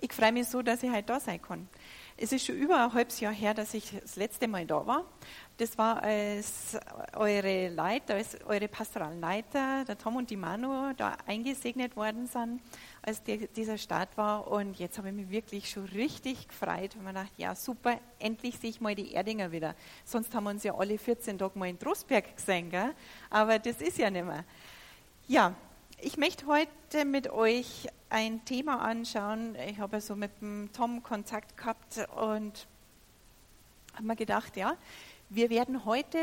Ich freue mich so, dass ich heute da sein kann. Es ist schon über ein halbes Jahr her, dass ich das letzte Mal da war. Das war als eure Leiter, als eure pastoralen Leiter, der Tom und die Manu, da eingesegnet worden sind, als die, dieser Start war. Und jetzt habe ich mich wirklich schon richtig gefreut, weil man dachte, ja super, endlich sehe ich mal die Erdinger wieder. Sonst haben wir uns ja alle 14 Tage mal in Trostberg gesehen, gell? aber das ist ja nicht mehr. Ja, ich möchte heute mit euch ein Thema anschauen. Ich habe so mit dem Tom Kontakt gehabt und habe mir gedacht, ja, wir werden heute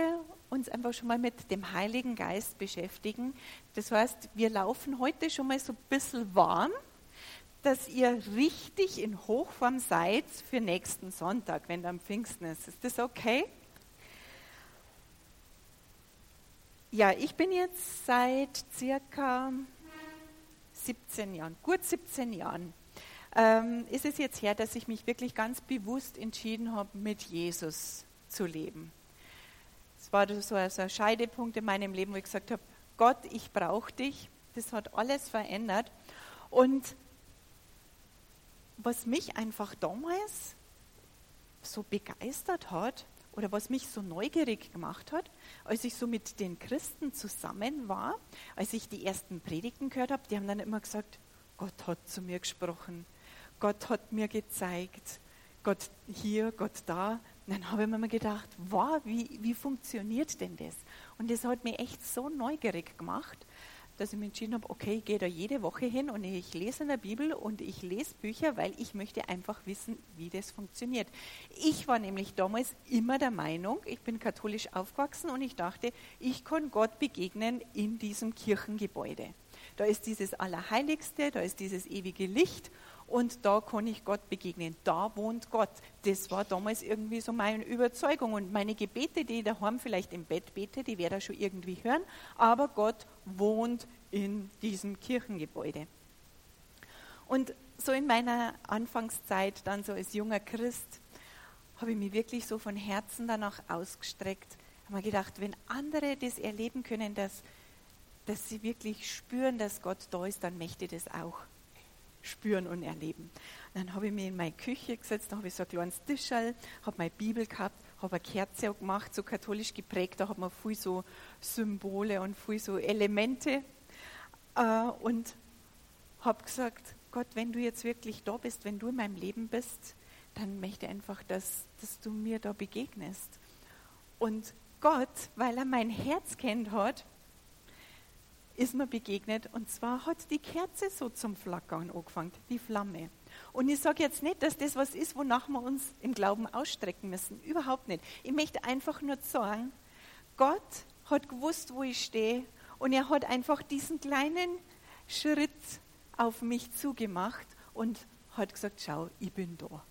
uns einfach schon mal mit dem Heiligen Geist beschäftigen. Das heißt, wir laufen heute schon mal so ein bisschen warm, dass ihr richtig in Hochform seid für nächsten Sonntag, wenn dann Pfingsten ist. Ist das okay? Ja, ich bin jetzt seit circa 17 Jahren, gut 17 Jahren, ähm, ist es jetzt her, dass ich mich wirklich ganz bewusst entschieden habe, mit Jesus zu leben. Es war so ein Scheidepunkt in meinem Leben, wo ich gesagt habe, Gott, ich brauche dich. Das hat alles verändert. Und was mich einfach damals so begeistert hat oder was mich so neugierig gemacht hat, als ich so mit den Christen zusammen war, als ich die ersten Predigten gehört habe, die haben dann immer gesagt, Gott hat zu mir gesprochen, Gott hat mir gezeigt, Gott hier, Gott da. Und dann habe ich mir gedacht, wow, wie, wie funktioniert denn das? Und das hat mich echt so neugierig gemacht dass ich mich entschieden habe, okay, ich gehe da jede Woche hin und ich lese in der Bibel und ich lese Bücher, weil ich möchte einfach wissen, wie das funktioniert. Ich war nämlich damals immer der Meinung, ich bin katholisch aufgewachsen und ich dachte, ich kann Gott begegnen in diesem Kirchengebäude. Da ist dieses Allerheiligste, da ist dieses ewige Licht und da kann ich Gott begegnen. Da wohnt Gott. Das war damals irgendwie so meine Überzeugung. Und meine Gebete, die ich daheim vielleicht im Bett bete, die werde ich schon irgendwie hören. Aber Gott wohnt in diesem Kirchengebäude. Und so in meiner Anfangszeit, dann so als junger Christ, habe ich mich wirklich so von Herzen danach ausgestreckt. Habe mir gedacht, wenn andere das erleben können, dass, dass sie wirklich spüren, dass Gott da ist, dann möchte ich das auch spüren und erleben. dann habe ich mich in meine Küche gesetzt, da habe ich so ein kleines Tischall, habe meine Bibel gehabt, habe eine Kerze gemacht, so katholisch geprägt, da hat man viel so Symbole und viel so Elemente äh, und habe gesagt, Gott, wenn du jetzt wirklich da bist, wenn du in meinem Leben bist, dann möchte ich einfach, dass, dass du mir da begegnest. Und Gott, weil er mein Herz kennt hat, ist mir begegnet und zwar hat die Kerze so zum Flackern angefangen, die Flamme. Und ich sage jetzt nicht, dass das was ist, wonach wir uns im Glauben ausstrecken müssen. Überhaupt nicht. Ich möchte einfach nur sagen, Gott hat gewusst, wo ich stehe und er hat einfach diesen kleinen Schritt auf mich zugemacht und hat gesagt, schau, ich bin da.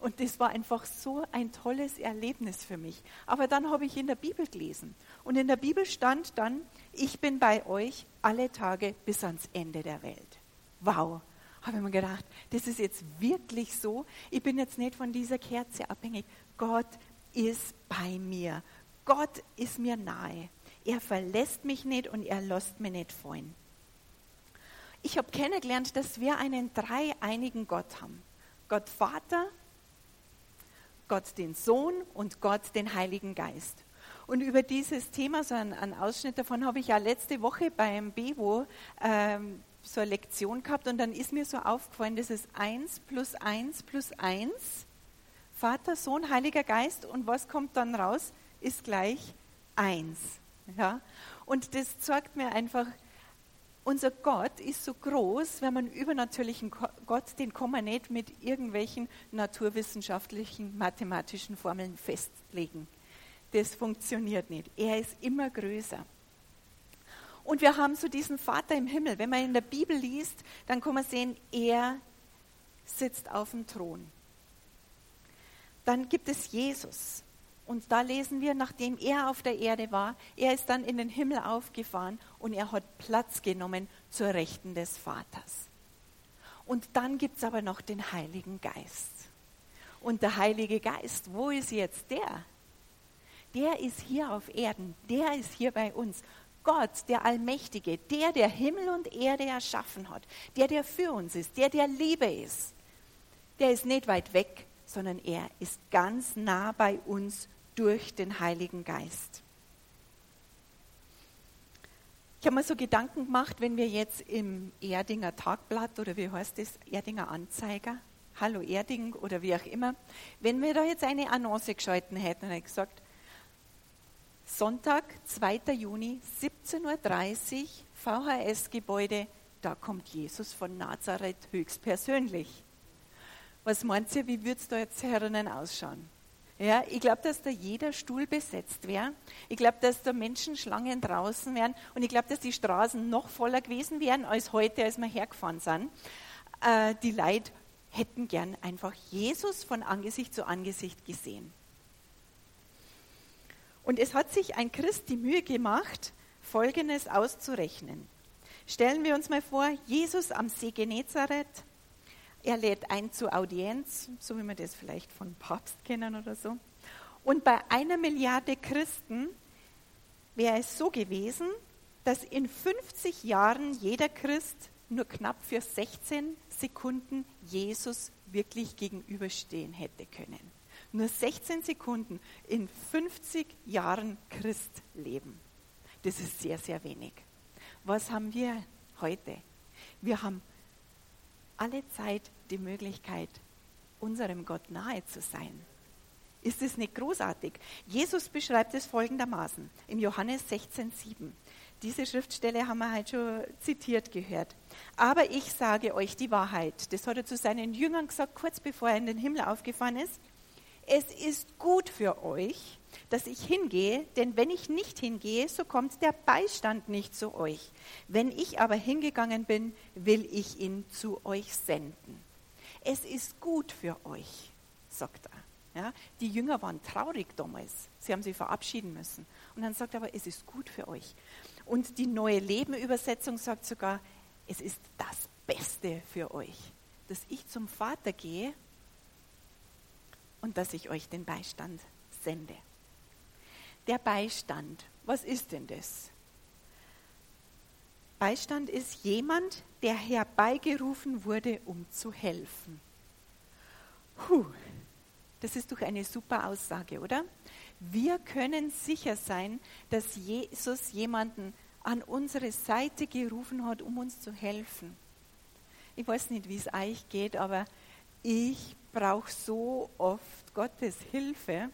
Und das war einfach so ein tolles Erlebnis für mich. Aber dann habe ich in der Bibel gelesen. Und in der Bibel stand dann, ich bin bei euch alle Tage bis ans Ende der Welt. Wow, habe ich mir gedacht, das ist jetzt wirklich so. Ich bin jetzt nicht von dieser Kerze abhängig. Gott ist bei mir. Gott ist mir nahe. Er verlässt mich nicht und er lässt mich nicht fallen. Ich habe kennengelernt, dass wir einen dreieinigen Gott haben. Gott Vater, Gott den Sohn und Gott den Heiligen Geist. Und über dieses Thema, so einen, einen Ausschnitt davon, habe ich ja letzte Woche beim Bewo ähm, so eine Lektion gehabt und dann ist mir so aufgefallen, das ist 1 plus 1 plus 1, Vater, Sohn, Heiliger Geist und was kommt dann raus, ist gleich 1. Ja? Und das zeigt mir einfach, unser Gott ist so groß, wenn man übernatürlichen Gott, den kann man nicht mit irgendwelchen naturwissenschaftlichen, mathematischen Formeln festlegen. Das funktioniert nicht. Er ist immer größer. Und wir haben so diesen Vater im Himmel. Wenn man in der Bibel liest, dann kann man sehen, er sitzt auf dem Thron. Dann gibt es Jesus. Und da lesen wir, nachdem er auf der Erde war, er ist dann in den Himmel aufgefahren und er hat Platz genommen zur Rechten des Vaters. Und dann gibt es aber noch den Heiligen Geist. Und der Heilige Geist, wo ist jetzt der? Der ist hier auf Erden, der ist hier bei uns. Gott, der Allmächtige, der, der Himmel und Erde erschaffen hat, der, der für uns ist, der, der Liebe ist, der ist nicht weit weg, sondern er ist ganz nah bei uns durch den Heiligen Geist. Ich habe mir so Gedanken gemacht, wenn wir jetzt im Erdinger Tagblatt oder wie heißt das, Erdinger Anzeiger, Hallo Erding oder wie auch immer, wenn wir da jetzt eine Annonce geschalten hätten und gesagt, Sonntag, 2. Juni, 17.30 Uhr, VHS-Gebäude, da kommt Jesus von Nazareth höchstpersönlich. Was meint ihr, wie würde es da jetzt herinnen ausschauen? Ja, ich glaube, dass da jeder Stuhl besetzt wäre. Ich glaube, dass da Menschenschlangen draußen wären. Und ich glaube, dass die Straßen noch voller gewesen wären als heute, als wir hergefahren sind. Äh, die Leute hätten gern einfach Jesus von Angesicht zu Angesicht gesehen. Und es hat sich ein Christ die Mühe gemacht, Folgendes auszurechnen. Stellen wir uns mal vor, Jesus am See Genezareth, er lädt ein zur Audienz, so wie wir das vielleicht von Papst kennen oder so. Und bei einer Milliarde Christen wäre es so gewesen, dass in 50 Jahren jeder Christ nur knapp für 16 Sekunden Jesus wirklich gegenüberstehen hätte können. Nur 16 Sekunden in 50 Jahren Christleben. Das ist sehr, sehr wenig. Was haben wir heute? Wir haben alle Zeit die Möglichkeit, unserem Gott nahe zu sein. Ist es nicht großartig? Jesus beschreibt es folgendermaßen im Johannes 16,7. Diese Schriftstelle haben wir heute schon zitiert gehört. Aber ich sage euch die Wahrheit. Das hat er zu seinen Jüngern gesagt, kurz bevor er in den Himmel aufgefahren ist es ist gut für euch, dass ich hingehe, denn wenn ich nicht hingehe, so kommt der Beistand nicht zu euch. Wenn ich aber hingegangen bin, will ich ihn zu euch senden. Es ist gut für euch, sagt er. Ja, die Jünger waren traurig damals. Sie haben sich verabschieden müssen. Und dann sagt er aber, es ist gut für euch. Und die neue Lebenübersetzung sagt sogar, es ist das Beste für euch, dass ich zum Vater gehe und dass ich euch den Beistand sende. Der Beistand, was ist denn das? Beistand ist jemand, der herbeigerufen wurde, um zu helfen. Puh, das ist doch eine super Aussage, oder? Wir können sicher sein, dass Jesus jemanden an unsere Seite gerufen hat, um uns zu helfen. Ich weiß nicht, wie es euch geht, aber ich brauche so oft Gottes Hilfe.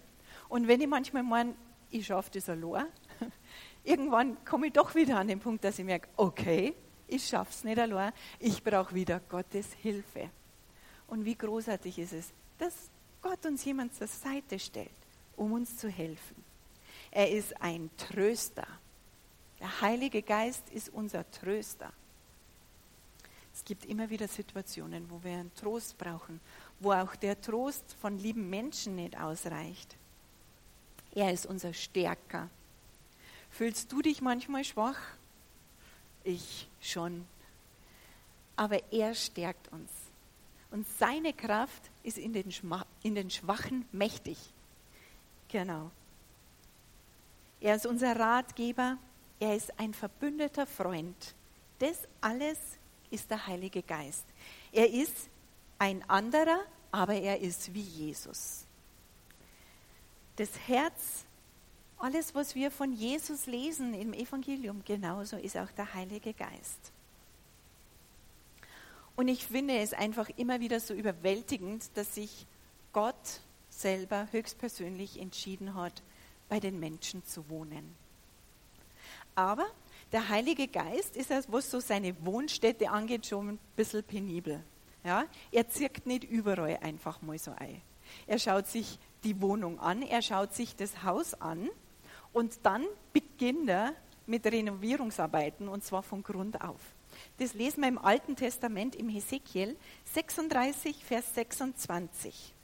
Und wenn ich manchmal meine, ich schaffe das allein, irgendwann komme ich doch wieder an den Punkt, dass ich merke, okay, ich schaffe es nicht allein, ich brauche wieder Gottes Hilfe. Und wie großartig ist es, dass Gott uns jemand zur Seite stellt, um uns zu helfen. Er ist ein Tröster. Der Heilige Geist ist unser Tröster. Es gibt immer wieder Situationen, wo wir einen Trost brauchen, wo auch der Trost von lieben Menschen nicht ausreicht. Er ist unser Stärker. Fühlst du dich manchmal schwach? Ich schon. Aber er stärkt uns. Und seine Kraft ist in den, in den Schwachen mächtig. Genau. Er ist unser Ratgeber. Er ist ein verbündeter Freund. Das alles ist der Heilige Geist. Er ist ein anderer, aber er ist wie Jesus. Das Herz, alles, was wir von Jesus lesen im Evangelium, genauso ist auch der Heilige Geist. Und ich finde es einfach immer wieder so überwältigend, dass sich Gott selber höchstpersönlich entschieden hat, bei den Menschen zu wohnen. Aber der Heilige Geist ist, was so seine Wohnstätte angeht, schon ein bisschen penibel. Ja? Er zirkt nicht überall einfach mal so ein. Er schaut sich die Wohnung an, er schaut sich das Haus an und dann beginnt er mit Renovierungsarbeiten und zwar von Grund auf. Das lesen wir im Alten Testament im Hesekiel 36, Vers 26.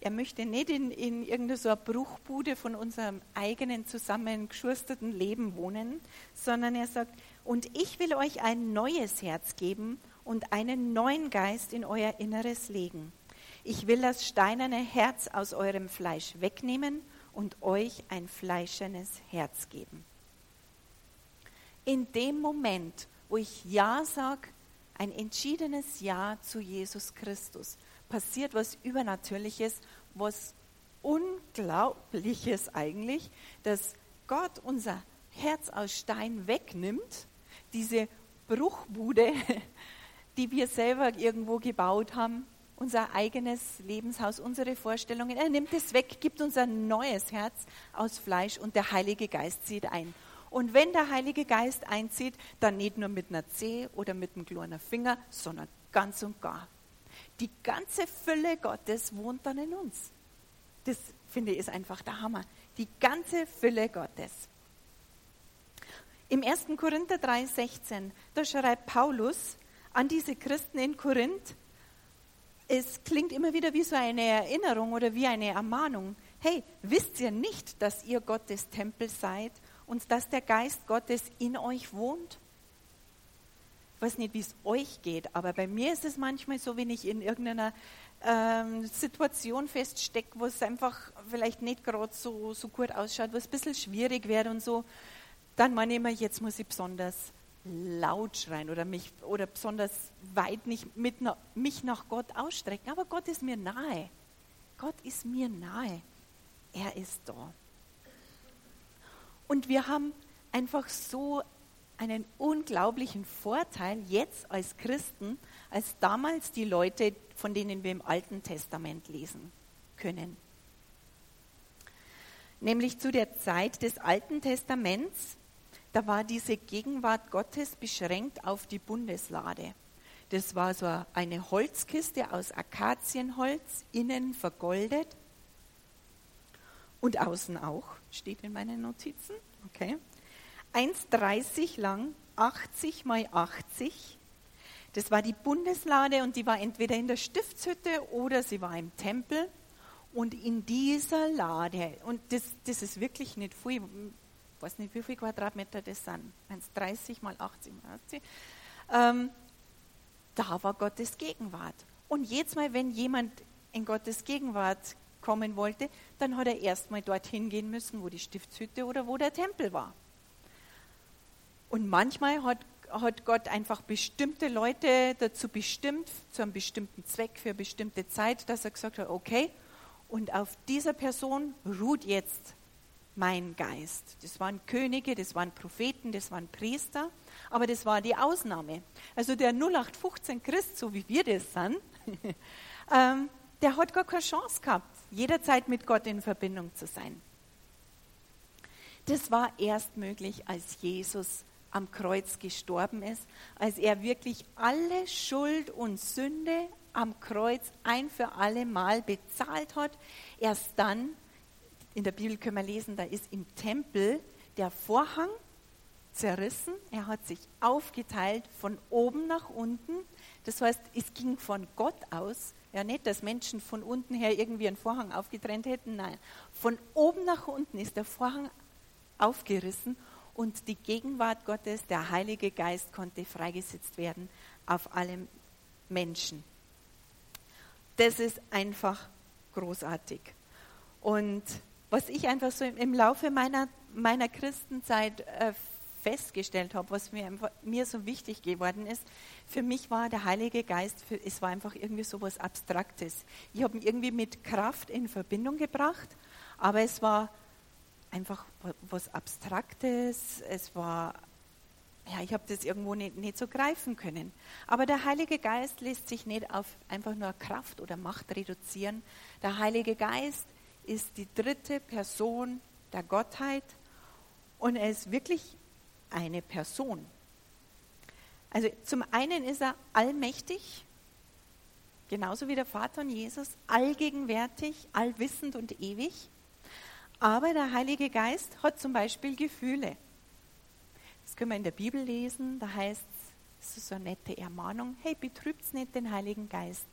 er möchte nicht in, in irgendeiner Bruchbude von unserem eigenen zusammengeschusteten Leben wohnen, sondern er sagt, und ich will euch ein neues Herz geben und einen neuen Geist in euer Inneres legen. Ich will das steinerne Herz aus eurem Fleisch wegnehmen und euch ein fleischernes Herz geben. In dem Moment, wo ich Ja sage, ein entschiedenes Ja zu Jesus Christus, passiert was Übernatürliches, was Unglaubliches eigentlich, dass Gott unser Herz aus Stein wegnimmt, diese Bruchbude, die wir selber irgendwo gebaut haben, unser eigenes Lebenshaus, unsere Vorstellungen. Er nimmt es weg, gibt uns ein neues Herz aus Fleisch und der Heilige Geist zieht ein. Und wenn der Heilige Geist einzieht, dann nicht nur mit einer Zehe oder mit einem kleinen Finger, sondern ganz und gar. Die ganze Fülle Gottes wohnt dann in uns. Das finde ich ist einfach der Hammer. Die ganze Fülle Gottes. Im 1. Korinther 3,16, da schreibt Paulus an diese Christen in Korinth, es klingt immer wieder wie so eine Erinnerung oder wie eine Ermahnung. Hey, wisst ihr nicht, dass ihr Gottes Tempel seid und dass der Geist Gottes in euch wohnt? Ich weiß nicht, wie es euch geht, aber bei mir ist es manchmal so, wenn ich in irgendeiner ähm, Situation feststecke, wo es einfach vielleicht nicht gerade so, so gut ausschaut, wo es ein bisschen schwierig wird und so, dann meine ich immer, jetzt muss ich besonders laut schreien oder mich oder besonders weit nicht mit, mich nach Gott ausstrecken. Aber Gott ist mir nahe. Gott ist mir nahe. Er ist da. Und wir haben einfach so einen unglaublichen Vorteil jetzt als Christen, als damals die Leute, von denen wir im Alten Testament lesen können. Nämlich zu der Zeit des Alten Testaments da war diese Gegenwart Gottes beschränkt auf die Bundeslade. Das war so eine Holzkiste aus Akazienholz, innen vergoldet und außen auch, steht in meinen Notizen. Okay. 1,30 lang, 80 mal 80. Das war die Bundeslade und die war entweder in der Stiftshütte oder sie war im Tempel. Und in dieser Lade, und das, das ist wirklich nicht viel, ich weiß nicht, wie viele Quadratmeter das sind, wenn es 30 mal 80 mal 80, ähm, da war Gottes Gegenwart. Und jedes Mal, wenn jemand in Gottes Gegenwart kommen wollte, dann hat er erstmal dorthin gehen müssen, wo die Stiftshütte oder wo der Tempel war. Und manchmal hat, hat Gott einfach bestimmte Leute dazu bestimmt, zu einem bestimmten Zweck, für eine bestimmte Zeit, dass er gesagt hat, okay, und auf dieser Person ruht jetzt mein Geist. Das waren Könige, das waren Propheten, das waren Priester, aber das war die Ausnahme. Also der 0815 Christ, so wie wir das sind, ähm, der hat gar keine Chance gehabt, jederzeit mit Gott in Verbindung zu sein. Das war erst möglich, als Jesus am Kreuz gestorben ist, als er wirklich alle Schuld und Sünde am Kreuz ein für alle Mal bezahlt hat. Erst dann in der Bibel können wir lesen, da ist im Tempel der Vorhang zerrissen, er hat sich aufgeteilt von oben nach unten. Das heißt, es ging von Gott aus, ja nicht, dass Menschen von unten her irgendwie einen Vorhang aufgetrennt hätten, nein, von oben nach unten ist der Vorhang aufgerissen und die Gegenwart Gottes, der Heilige Geist, konnte freigesetzt werden auf alle Menschen. Das ist einfach großartig. Und was ich einfach so im Laufe meiner, meiner Christenzeit äh, festgestellt habe, was mir, mir so wichtig geworden ist, für mich war der Heilige Geist, für, es war einfach irgendwie so was Abstraktes. Ich habe ihn irgendwie mit Kraft in Verbindung gebracht, aber es war einfach was Abstraktes, es war, ja, ich habe das irgendwo nicht, nicht so greifen können. Aber der Heilige Geist lässt sich nicht auf einfach nur Kraft oder Macht reduzieren. Der Heilige Geist ist die dritte Person der Gottheit und er ist wirklich eine Person. Also zum einen ist er allmächtig, genauso wie der Vater und Jesus, allgegenwärtig, allwissend und ewig. Aber der Heilige Geist hat zum Beispiel Gefühle. Das können wir in der Bibel lesen, da heißt es, das ist so eine nette Ermahnung, hey, betrübt's nicht den Heiligen Geist,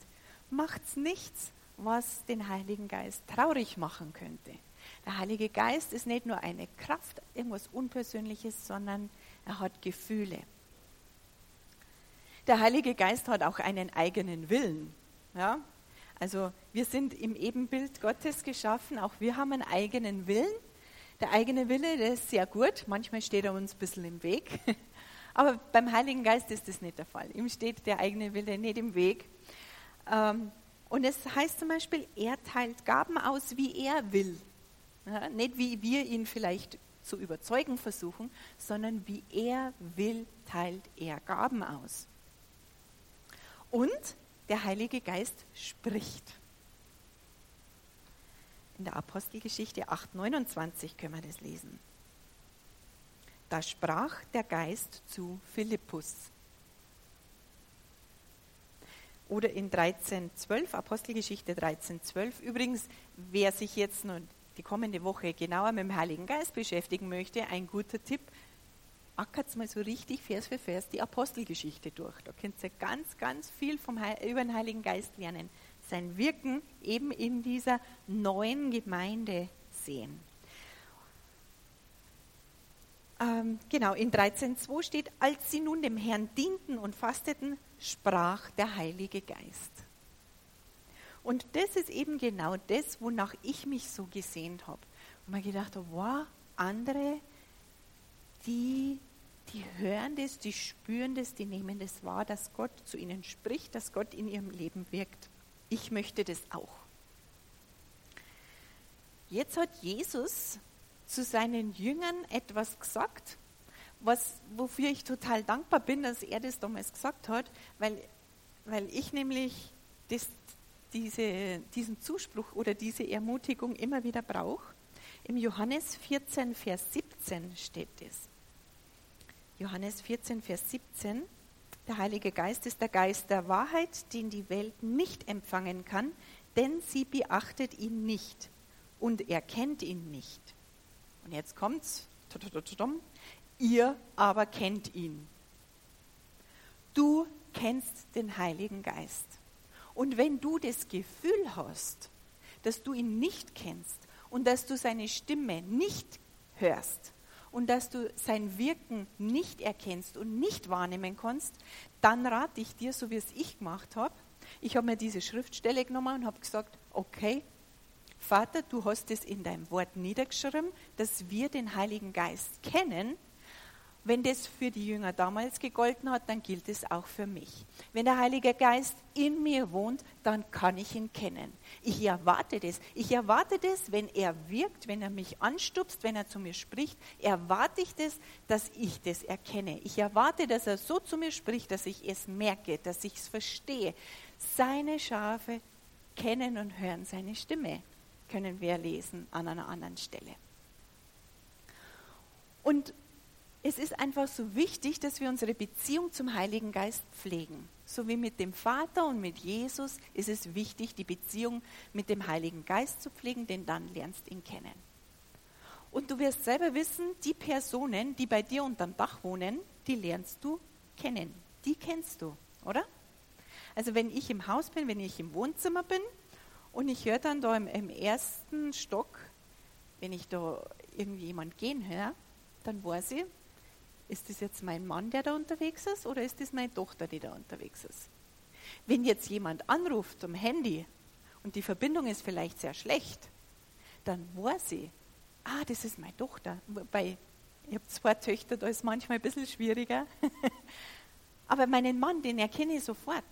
macht's nichts, was den Heiligen Geist traurig machen könnte. Der Heilige Geist ist nicht nur eine Kraft, irgendwas Unpersönliches, sondern er hat Gefühle. Der Heilige Geist hat auch einen eigenen Willen. Ja? Also wir sind im Ebenbild Gottes geschaffen, auch wir haben einen eigenen Willen. Der eigene Wille, der ist sehr gut, manchmal steht er uns ein bisschen im Weg, aber beim Heiligen Geist ist das nicht der Fall. Ihm steht der eigene Wille nicht im Weg. Ähm, und es heißt zum Beispiel, er teilt Gaben aus, wie er will. Ja, nicht wie wir ihn vielleicht zu überzeugen versuchen, sondern wie er will, teilt er Gaben aus. Und der Heilige Geist spricht. In der Apostelgeschichte 8,29 können wir das lesen. Da sprach der Geist zu Philippus. Oder in 13,12, Apostelgeschichte 13,12. Übrigens, wer sich jetzt noch die kommende Woche genauer mit dem Heiligen Geist beschäftigen möchte, ein guter Tipp, ackert mal so richtig Vers für Vers die Apostelgeschichte durch. Da könnt ihr ganz, ganz viel vom über den Heiligen Geist lernen. Sein Wirken eben in dieser neuen Gemeinde sehen. Ähm, genau, in 13.2 steht, als sie nun dem Herrn dienten und fasteten, sprach der Heilige Geist. Und das ist eben genau das, wonach ich mich so gesehnt habe. Und mir gedacht habe, wow, andere, die die hören das, die spüren das, die nehmen das wahr, dass Gott zu ihnen spricht, dass Gott in ihrem Leben wirkt. Ich möchte das auch. Jetzt hat Jesus zu seinen Jüngern etwas gesagt, was, wofür ich total dankbar bin, dass er das damals gesagt hat, weil, weil ich nämlich das, diese, diesen Zuspruch oder diese Ermutigung immer wieder brauche. Im Johannes 14, Vers 17 steht das. Johannes 14, Vers 17. Der Heilige Geist ist der Geist der Wahrheit, den die Welt nicht empfangen kann, denn sie beachtet ihn nicht und erkennt ihn nicht. Und jetzt kommt's. Ihr aber kennt ihn. Du kennst den Heiligen Geist. Und wenn du das Gefühl hast, dass du ihn nicht kennst und dass du seine Stimme nicht hörst, und dass du sein Wirken nicht erkennst und nicht wahrnehmen kannst, dann rate ich dir, so wie es ich gemacht habe. Ich habe mir diese Schriftstelle genommen und habe gesagt, okay, Vater, du hast es in deinem Wort niedergeschrieben, dass wir den Heiligen Geist kennen wenn das für die Jünger damals gegolten hat, dann gilt es auch für mich. Wenn der Heilige Geist in mir wohnt, dann kann ich ihn kennen. Ich erwarte das. Ich erwarte das, wenn er wirkt, wenn er mich anstupst, wenn er zu mir spricht, erwarte ich das, dass ich das erkenne. Ich erwarte, dass er so zu mir spricht, dass ich es merke, dass ich es verstehe. Seine Schafe kennen und hören seine Stimme, können wir lesen an einer anderen Stelle. Und es ist einfach so wichtig, dass wir unsere Beziehung zum Heiligen Geist pflegen. So wie mit dem Vater und mit Jesus ist es wichtig, die Beziehung mit dem Heiligen Geist zu pflegen, denn dann lernst du ihn kennen. Und du wirst selber wissen, die Personen, die bei dir unterm Dach wohnen, die lernst du kennen. Die kennst du, oder? Also wenn ich im Haus bin, wenn ich im Wohnzimmer bin und ich höre dann da im, im ersten Stock, wenn ich da irgendwie jemand gehen höre, dann weiß ich, ist das jetzt mein Mann, der da unterwegs ist, oder ist das meine Tochter, die da unterwegs ist? Wenn jetzt jemand anruft am Handy und die Verbindung ist vielleicht sehr schlecht, dann weiß ich, ah, das ist meine Tochter. Wobei, ich habe zwei Töchter, da ist manchmal ein bisschen schwieriger. Aber meinen Mann, den erkenne ich sofort.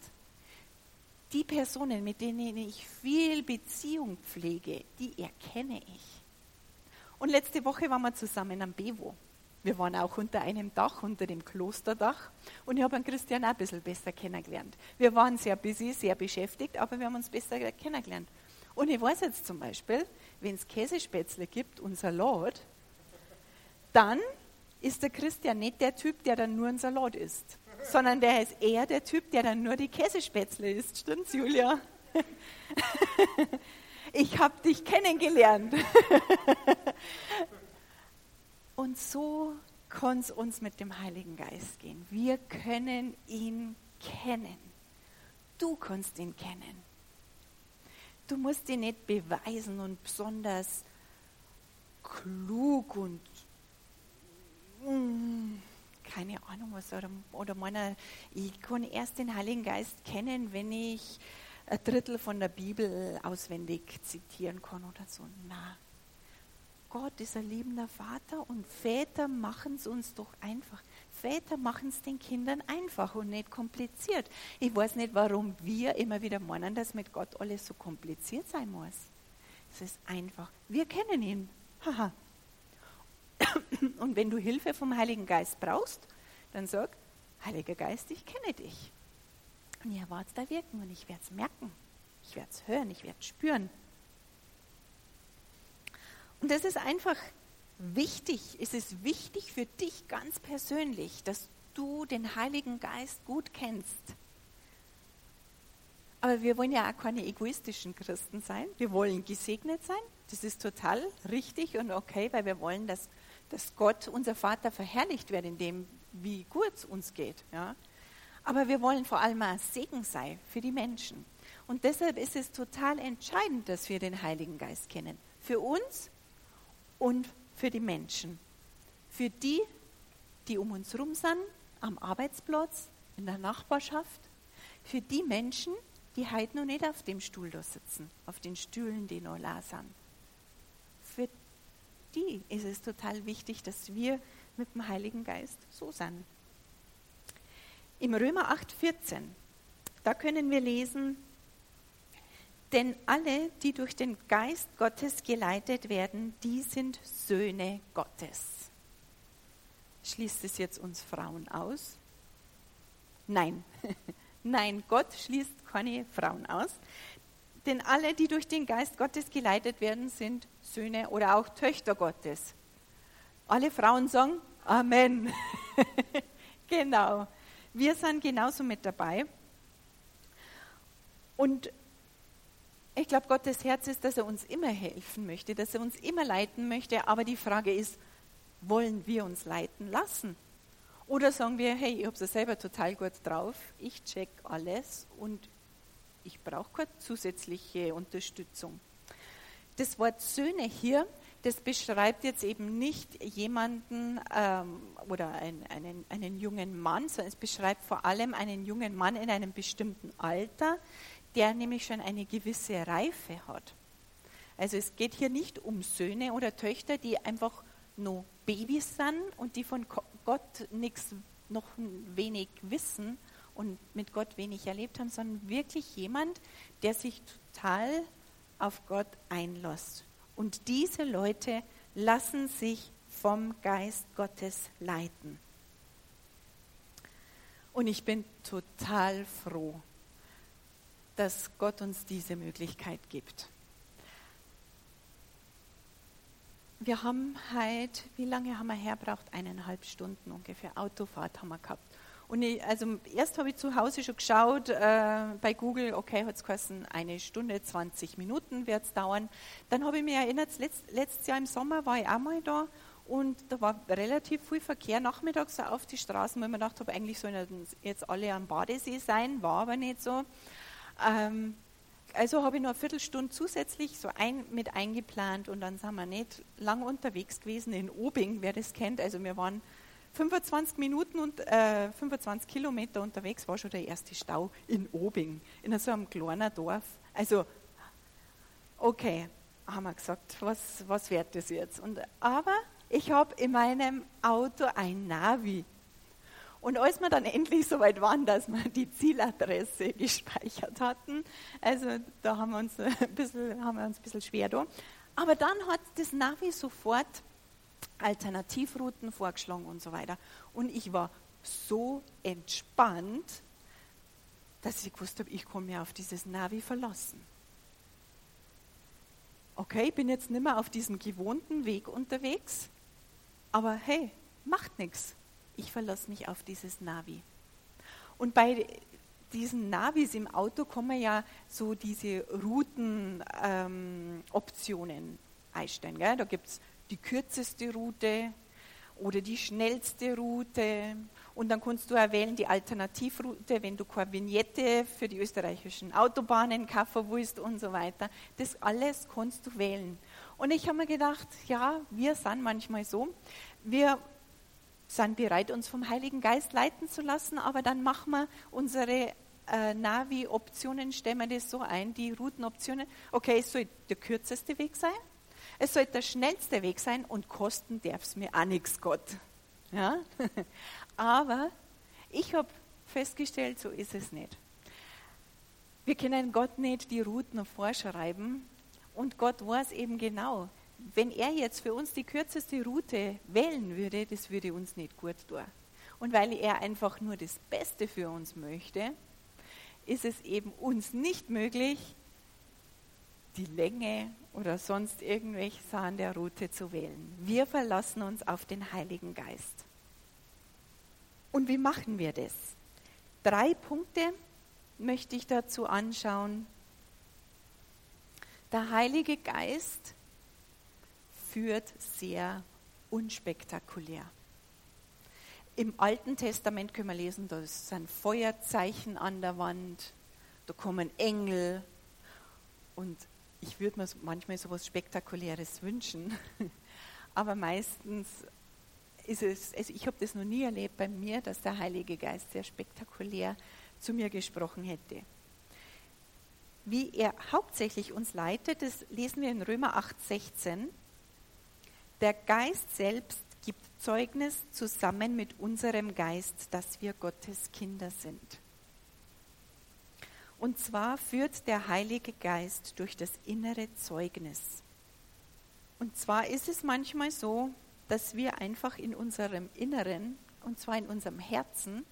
Die Personen, mit denen ich viel Beziehung pflege, die erkenne ich. Und letzte Woche waren wir zusammen am Bewo. Wir waren auch unter einem Dach, unter dem Klosterdach. Und ich habe Christian auch ein bisschen besser kennengelernt. Wir waren sehr busy, sehr beschäftigt, aber wir haben uns besser kennengelernt. Und ich weiß jetzt zum Beispiel, wenn es Käsespätzle gibt und Salat, dann ist der Christian nicht der Typ, der dann nur ein Salat isst, sondern der ist eher der Typ, der dann nur die Käsespätzle isst. Stimmt's, Julia? ich habe dich kennengelernt. Und so kann es uns mit dem Heiligen Geist gehen. Wir können ihn kennen. Du kannst ihn kennen. Du musst dich nicht beweisen und besonders klug und mm, keine Ahnung was. Oder, oder meiner, ich kann erst den Heiligen Geist kennen, wenn ich ein Drittel von der Bibel auswendig zitieren kann oder so. Na, Gott ist ein liebender Vater und Väter machen es uns doch einfach. Väter machen es den Kindern einfach und nicht kompliziert. Ich weiß nicht, warum wir immer wieder meinen, dass mit Gott alles so kompliziert sein muss. Es ist einfach. Wir kennen ihn. Haha. Und wenn du Hilfe vom Heiligen Geist brauchst, dann sag, Heiliger Geist, ich kenne dich. Und ich erwarte da wirken und ich werde es merken. Ich werde es hören, ich werde es spüren. Und das ist einfach wichtig. Es ist wichtig für dich ganz persönlich, dass du den Heiligen Geist gut kennst. Aber wir wollen ja auch keine egoistischen Christen sein. Wir wollen gesegnet sein. Das ist total richtig und okay, weil wir wollen, dass, dass Gott, unser Vater, verherrlicht wird in dem, wie gut es uns geht. Ja? Aber wir wollen vor allem ein Segen sein für die Menschen. Und deshalb ist es total entscheidend, dass wir den Heiligen Geist kennen. Für uns und für die Menschen. Für die, die um uns herum sind, am Arbeitsplatz, in der Nachbarschaft. Für die Menschen, die heute noch nicht auf dem Stuhl da sitzen, auf den Stühlen, die noch da sind. Die ist es total wichtig, dass wir mit dem Heiligen Geist so sind. Im Römer 8,14, da können wir lesen, denn alle, die durch den Geist Gottes geleitet werden, die sind Söhne Gottes. Schließt es jetzt uns Frauen aus? Nein. Nein, Gott schließt keine Frauen aus. Denn alle, die durch den Geist Gottes geleitet werden, sind Söhne oder auch Töchter Gottes. Alle Frauen sagen Amen. genau. Wir sind genauso mit dabei. Und ich glaube, Gottes Herz ist, dass er uns immer helfen möchte, dass er uns immer leiten möchte. Aber die Frage ist, wollen wir uns leiten lassen? Oder sagen wir, hey, ich habe es selber total gut drauf, ich check alles und ich brauche keine zusätzliche Unterstützung. Das Wort Söhne hier, das beschreibt jetzt eben nicht jemanden ähm, oder ein, einen, einen jungen Mann, sondern es beschreibt vor allem einen jungen Mann in einem bestimmten Alter, der nämlich schon eine gewisse Reife hat. Also es geht hier nicht um Söhne oder Töchter, die einfach nur Babys sind und die von Gott nichts, noch wenig wissen und mit Gott wenig erlebt haben, sondern wirklich jemand, der sich total auf Gott einlässt. Und diese Leute lassen sich vom Geist Gottes leiten. Und ich bin total froh, dass Gott uns diese Möglichkeit gibt. Wir haben heute, wie lange haben wir herbraucht? Eineinhalb Stunden ungefähr. Autofahrt haben wir gehabt. Und ich, also erst habe ich zu Hause schon geschaut äh, bei Google, okay, hat es geheißen, eine Stunde, 20 Minuten wird es dauern. Dann habe ich mich erinnert, letzt, letztes Jahr im Sommer war ich auch mal da und da war relativ viel Verkehr nachmittags auf die Straßen, weil mir gedacht habe, eigentlich sollen jetzt alle am Badesee sein, war aber nicht so. Ähm, also habe ich noch eine Viertelstunde zusätzlich so ein, mit eingeplant und dann sind wir nicht lang unterwegs gewesen in Obing, wer das kennt. Also wir waren 25 Minuten und äh, 25 Kilometer unterwegs, war schon der erste Stau in Obing, in so einem kleinen Dorf. Also, okay, haben wir gesagt, was, was wird das jetzt? Und, aber ich habe in meinem Auto ein Navi und als wir dann endlich so weit waren, dass wir die Zieladresse gespeichert hatten, also da haben wir uns ein bisschen, haben wir uns ein bisschen schwer da. Aber dann hat das Navi sofort Alternativrouten vorgeschlagen und so weiter. Und ich war so entspannt, dass ich gewusst habe, ich kann mir auf dieses Navi verlassen. Okay, ich bin jetzt nicht mehr auf diesem gewohnten Weg unterwegs, aber hey, macht nichts ich verlasse mich auf dieses Navi. Und bei diesen Navis im Auto kommen ja so diese Routenoptionen ähm, einstellen. Gell? Da gibt es die kürzeste Route oder die schnellste Route. Und dann kannst du auch wählen die Alternativroute, wenn du keine Vignette für die österreichischen Autobahnen kaufen willst und so weiter. Das alles kannst du wählen. Und ich habe mir gedacht, ja, wir sind manchmal so, wir sind bereit, uns vom Heiligen Geist leiten zu lassen, aber dann machen wir unsere äh, Navi-Optionen, stellen wir das so ein, die Routenoptionen. Okay, es soll der kürzeste Weg sein, es soll der schnellste Weg sein und kosten darf es mir auch nichts, Gott. Ja? aber ich habe festgestellt, so ist es nicht. Wir können Gott nicht die Routen vorschreiben und Gott weiß eben genau, wenn er jetzt für uns die kürzeste Route wählen würde, das würde uns nicht gut tun. Und weil er einfach nur das Beste für uns möchte, ist es eben uns nicht möglich, die Länge oder sonst irgendwelche Sachen der Route zu wählen. Wir verlassen uns auf den Heiligen Geist. Und wie machen wir das? Drei Punkte möchte ich dazu anschauen. Der Heilige Geist führt sehr unspektakulär. Im Alten Testament können wir lesen, da sind Feuerzeichen an der Wand, da kommen Engel und ich würde mir manchmal so etwas Spektakuläres wünschen, aber meistens ist es, also ich habe das noch nie erlebt bei mir, dass der Heilige Geist sehr spektakulär zu mir gesprochen hätte. Wie er hauptsächlich uns leitet, das lesen wir in Römer 8, 16. Der Geist selbst gibt Zeugnis zusammen mit unserem Geist, dass wir Gottes Kinder sind. Und zwar führt der Heilige Geist durch das innere Zeugnis. Und zwar ist es manchmal so, dass wir einfach in unserem Inneren, und zwar in unserem Herzen,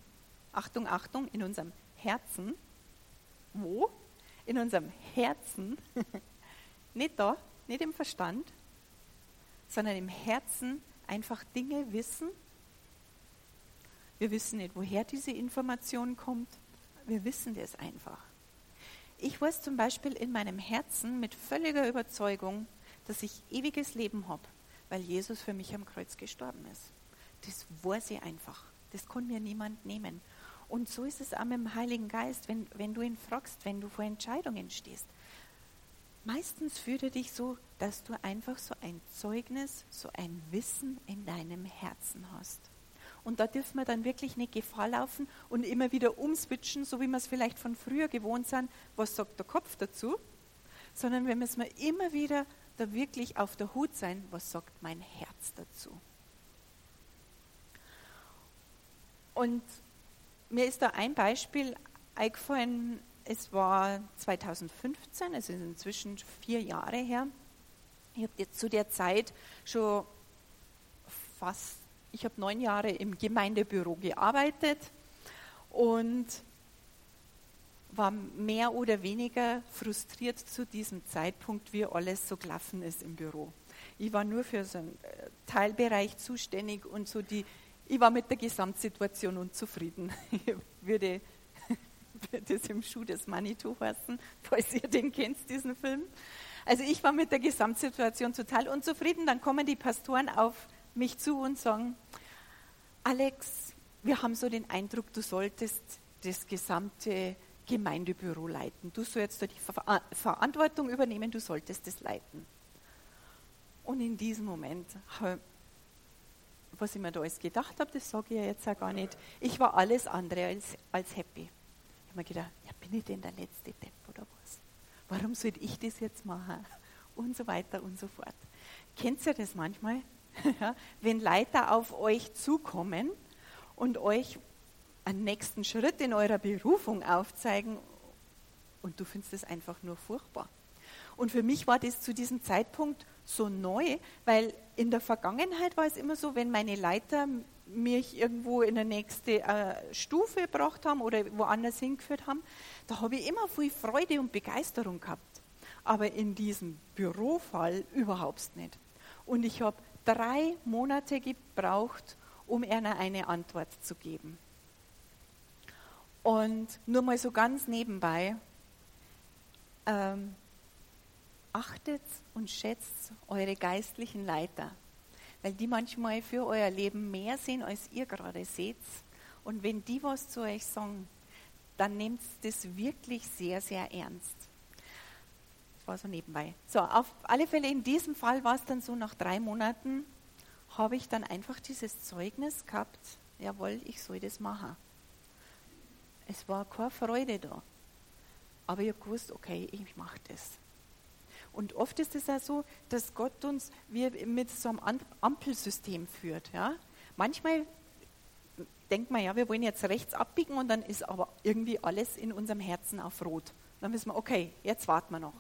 Achtung, Achtung, in unserem Herzen, wo? In unserem Herzen, nicht da, nicht im Verstand, sondern im Herzen einfach Dinge wissen. Wir wissen nicht, woher diese Information kommt. Wir wissen das einfach. Ich weiß zum Beispiel in meinem Herzen mit völliger Überzeugung, dass ich ewiges Leben habe, weil Jesus für mich am Kreuz gestorben ist. Das weiß ich einfach. Das kann mir niemand nehmen. Und so ist es auch mit dem Heiligen Geist, wenn, wenn du ihn fragst, wenn du vor Entscheidungen stehst. Meistens führt er dich so, dass du einfach so ein Zeugnis, so ein Wissen in deinem Herzen hast. Und da dürfen wir dann wirklich nicht Gefahr laufen und immer wieder umswitchen, so wie wir es vielleicht von früher gewohnt sind, was sagt der Kopf dazu, sondern wir müssen immer wieder da wirklich auf der Hut sein, was sagt mein Herz dazu. Und mir ist da ein Beispiel eingefallen, es war 2015, es ist inzwischen vier Jahre her. Ich habe zu der Zeit schon fast, ich habe neun Jahre im Gemeindebüro gearbeitet und war mehr oder weniger frustriert zu diesem Zeitpunkt, wie alles so gelaufen ist im Büro. Ich war nur für so einen äh, Teilbereich zuständig und so die, ich war mit der Gesamtsituation unzufrieden. Ich würde wird es im Schuh des Manitou heißen, falls ihr den kennt, diesen Film. Also ich war mit der Gesamtsituation total unzufrieden. Dann kommen die Pastoren auf mich zu und sagen, Alex, wir haben so den Eindruck, du solltest das gesamte Gemeindebüro leiten. Du sollst da die Ver Verantwortung übernehmen, du solltest es leiten. Und in diesem Moment, was ich mir da alles gedacht habe, das sage ich ja jetzt auch gar nicht, ich war alles andere als, als happy habe mir gedacht, ja, bin ich denn der letzte Depp oder was? Warum sollte ich das jetzt machen? Und so weiter und so fort. Kennt ihr das manchmal? Wenn Leiter auf euch zukommen und euch einen nächsten Schritt in eurer Berufung aufzeigen und du findest es einfach nur furchtbar. Und für mich war das zu diesem Zeitpunkt so neu, weil in der Vergangenheit war es immer so, wenn meine Leiter mich irgendwo in eine nächste äh, Stufe gebracht haben oder woanders hingeführt haben, da habe ich immer viel Freude und Begeisterung gehabt. Aber in diesem Bürofall überhaupt nicht. Und ich habe drei Monate gebraucht, um einer eine Antwort zu geben. Und nur mal so ganz nebenbei, ähm, achtet und schätzt eure geistlichen Leiter. weil die manchmal für euer Leben mehr sehen, als ihr gerade seht. Und wenn die was zu euch sagen, dann nehmt das wirklich sehr, sehr ernst. War so nebenbei. So, auf alle Fälle in diesem Fall war es dann so, nach drei Monaten habe ich dann einfach dieses Zeugnis gehabt, jawohl, ich soll das machen. Es war keine Freude da. Aber ich habe gewusst, okay, ich mache das. Und oft ist es ja so, dass Gott uns wie mit so einem Ampelsystem führt. Ja? Manchmal denkt man, ja, wir wollen jetzt rechts abbiegen und dann ist aber irgendwie alles in unserem Herzen auf rot. Dann wissen wir, okay, jetzt warten wir noch.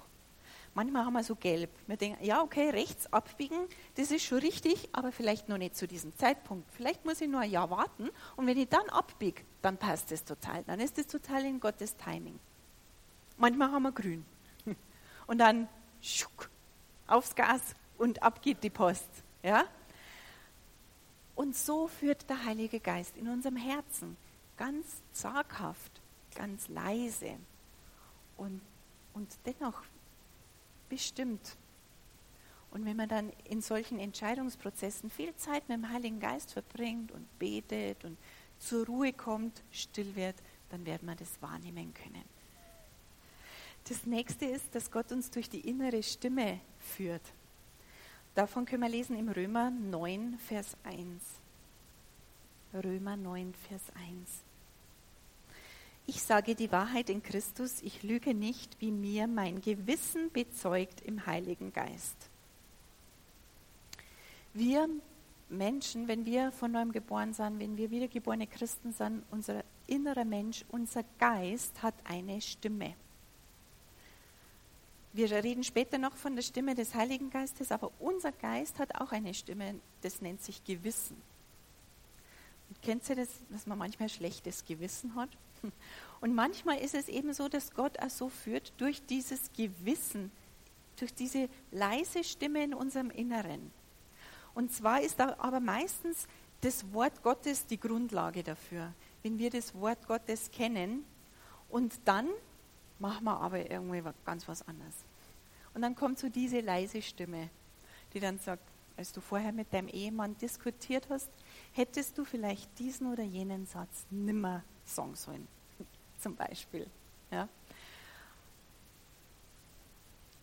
Manchmal haben wir so gelb. Wir denken, ja, okay, rechts abbiegen, das ist schon richtig, aber vielleicht noch nicht zu diesem Zeitpunkt. Vielleicht muss ich nur ein Jahr warten und wenn ich dann abbiege, dann passt es total. Dann ist es total in Gottes Timing. Manchmal haben wir grün. Und dann schuck, aufs Gas und ab geht die Post. Ja? Und so führt der Heilige Geist in unserem Herzen ganz zaghaft, ganz leise und, und dennoch bestimmt. Und wenn man dann in solchen Entscheidungsprozessen viel Zeit mit dem Heiligen Geist verbringt und betet und zur Ruhe kommt, still wird, dann wird man das wahrnehmen können. Das nächste ist, dass Gott uns durch die innere Stimme führt. Davon können wir lesen im Römer 9, Vers 1. Römer 9, Vers 1. Ich sage die Wahrheit in Christus, ich lüge nicht, wie mir mein Gewissen bezeugt im Heiligen Geist. Wir Menschen, wenn wir von neuem geboren sind, wenn wir wiedergeborene Christen sind, unser innerer Mensch, unser Geist hat eine Stimme. Wir reden später noch von der Stimme des Heiligen Geistes, aber unser Geist hat auch eine Stimme, das nennt sich Gewissen. Und kennt ihr das, dass man manchmal schlechtes Gewissen hat? Und manchmal ist es eben so, dass Gott auch so führt durch dieses Gewissen, durch diese leise Stimme in unserem Inneren. Und zwar ist aber meistens das Wort Gottes die Grundlage dafür. Wenn wir das Wort Gottes kennen und dann machen wir aber irgendwie ganz was anderes. Und dann kommt so diese leise Stimme, die dann sagt, als du vorher mit deinem Ehemann diskutiert hast, hättest du vielleicht diesen oder jenen Satz nimmer sagen sollen, zum Beispiel. Ja.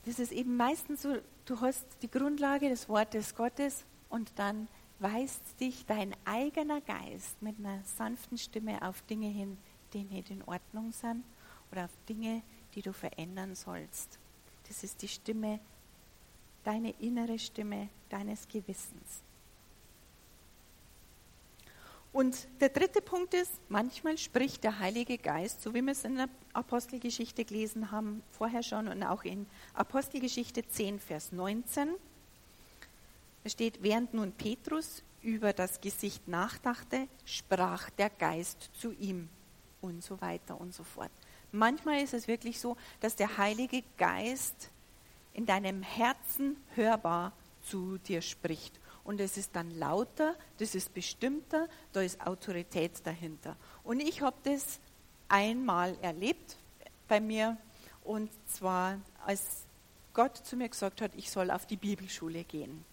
Das ist eben meistens so, du hast die Grundlage des Wortes Gottes und dann weist dich dein eigener Geist mit einer sanften Stimme auf Dinge hin, die nicht in Ordnung sind oder auf Dinge, die du verändern sollst. Das ist die Stimme, deine innere Stimme deines Gewissens. Und der dritte Punkt ist, manchmal spricht der Heilige Geist, so wie wir es in der Apostelgeschichte gelesen haben, vorher schon und auch in Apostelgeschichte 10, Vers 19. Da steht, während nun Petrus über das Gesicht nachdachte, sprach der Geist zu ihm und so weiter und so fort. Manchmal ist es wirklich so, dass der Heilige Geist in deinem Herzen hörbar zu dir spricht. Und es ist dann lauter, das ist bestimmter, da ist Autorität dahinter. Und ich habe das einmal erlebt bei mir, und zwar als Gott zu mir gesagt hat, ich soll auf die Bibelschule gehen.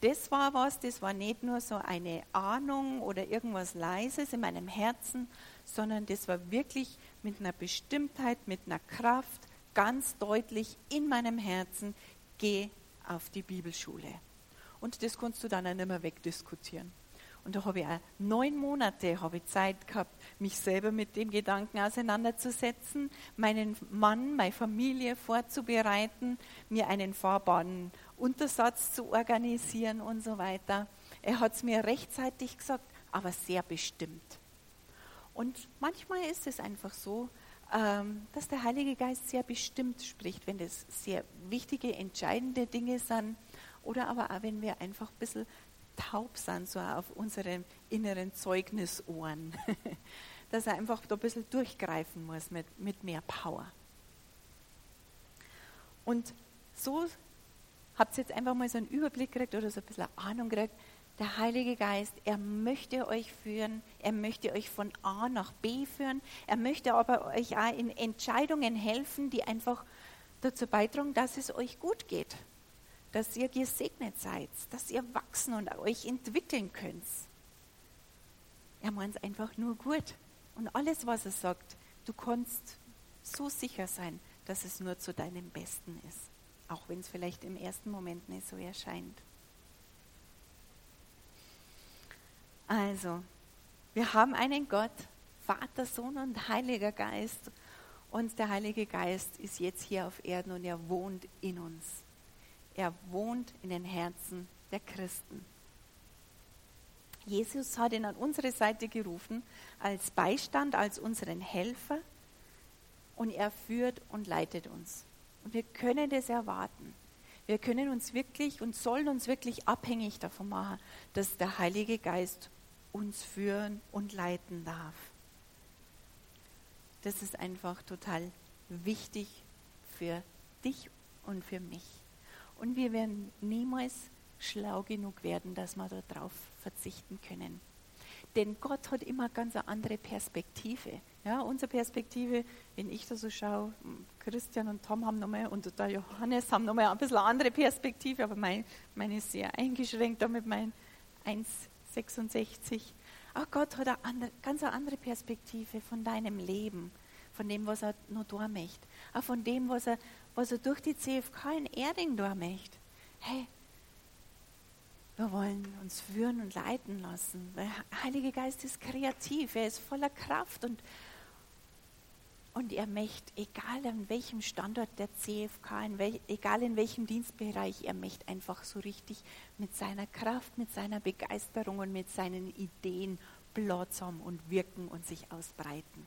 Das war was, das war nicht nur so eine Ahnung oder irgendwas Leises in meinem Herzen, sondern das war wirklich mit einer Bestimmtheit, mit einer Kraft, ganz deutlich in meinem Herzen, geh auf die Bibelschule. Und das kannst du dann auch nicht mehr wegdiskutieren. Und da habe ich auch neun Monate habe ich Zeit gehabt, mich selber mit dem Gedanken auseinanderzusetzen, meinen Mann, meine Familie vorzubereiten, mir einen fahrbaren Untersatz zu organisieren und so weiter. Er hat es mir rechtzeitig gesagt, aber sehr bestimmt. Und manchmal ist es einfach so, ähm, dass der Heilige Geist sehr bestimmt spricht, wenn das sehr wichtige, entscheidende Dinge sind oder aber auch wenn wir einfach ein bisschen taub sind, so auf unseren inneren Zeugnisohren, dass er einfach da ein bisschen durchgreifen muss mit, mit mehr Power. Und so habt ihr jetzt einfach mal so einen Überblick gekriegt oder so ein bisschen Ahnung gekriegt, der Heilige Geist, er möchte euch führen, er möchte euch von A nach B führen, er möchte aber euch auch in Entscheidungen helfen, die einfach dazu beitragen, dass es euch gut geht, dass ihr gesegnet seid, dass ihr wachsen und euch entwickeln könnt. Er meint es einfach nur gut. Und alles, was er sagt, du kannst so sicher sein, dass es nur zu deinem Besten ist. Auch wenn es vielleicht im ersten Moment nicht so erscheint. Also, wir haben einen Gott, Vater, Sohn und Heiliger Geist. Und der Heilige Geist ist jetzt hier auf Erden und er wohnt in uns. Er wohnt in den Herzen der Christen. Jesus hat ihn an unsere Seite gerufen als Beistand, als unseren Helfer und er führt und leitet uns. Und wir können das erwarten. Wir können uns wirklich und sollen uns wirklich abhängig davon machen, dass der Heilige Geist uns führen und leiten darf. Das ist einfach total wichtig für dich und für mich. Und wir werden niemals schlau genug werden, dass wir darauf verzichten können. Denn Gott hat immer ganz eine andere Perspektive. Ja, unsere Perspektive, wenn ich da so schaue, Christian und Tom haben nochmal und der Johannes haben nochmal ein bisschen eine andere Perspektive, aber mein, meine ist sehr eingeschränkt da mit meinen 1,66. Aber Gott hat eine andere, ganz eine andere Perspektive von deinem Leben, von dem, was er noch da möchte. Auch von dem, was er, was er durch die CFK in Erding da möchte. Hey, wir wollen uns führen und leiten lassen. Der Heilige Geist ist kreativ, er ist voller Kraft und, und er möchte, egal an welchem Standort der CFK, in welch, egal in welchem Dienstbereich, er möchte einfach so richtig mit seiner Kraft, mit seiner Begeisterung und mit seinen Ideen Platz haben und wirken und sich ausbreiten.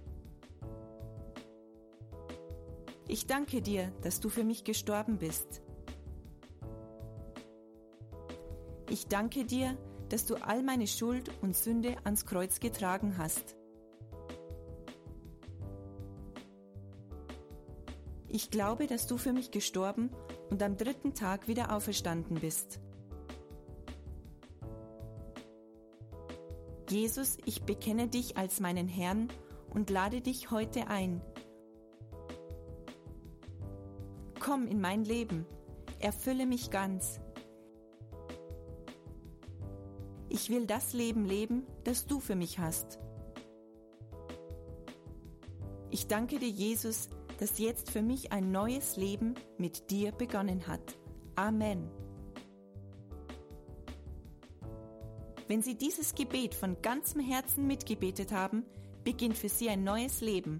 Ich danke dir, dass du für mich gestorben bist. Ich danke dir, dass du all meine Schuld und Sünde ans Kreuz getragen hast. Ich glaube, dass du für mich gestorben und am dritten Tag wieder auferstanden bist. Jesus, ich bekenne dich als meinen Herrn und lade dich heute ein. Komm in mein Leben, erfülle mich ganz. Ich will das Leben leben, das du für mich hast. Ich danke dir, Jesus, dass jetzt für mich ein neues Leben mit dir begonnen hat. Amen. Wenn Sie dieses Gebet von ganzem Herzen mitgebetet haben, beginnt für Sie ein neues Leben.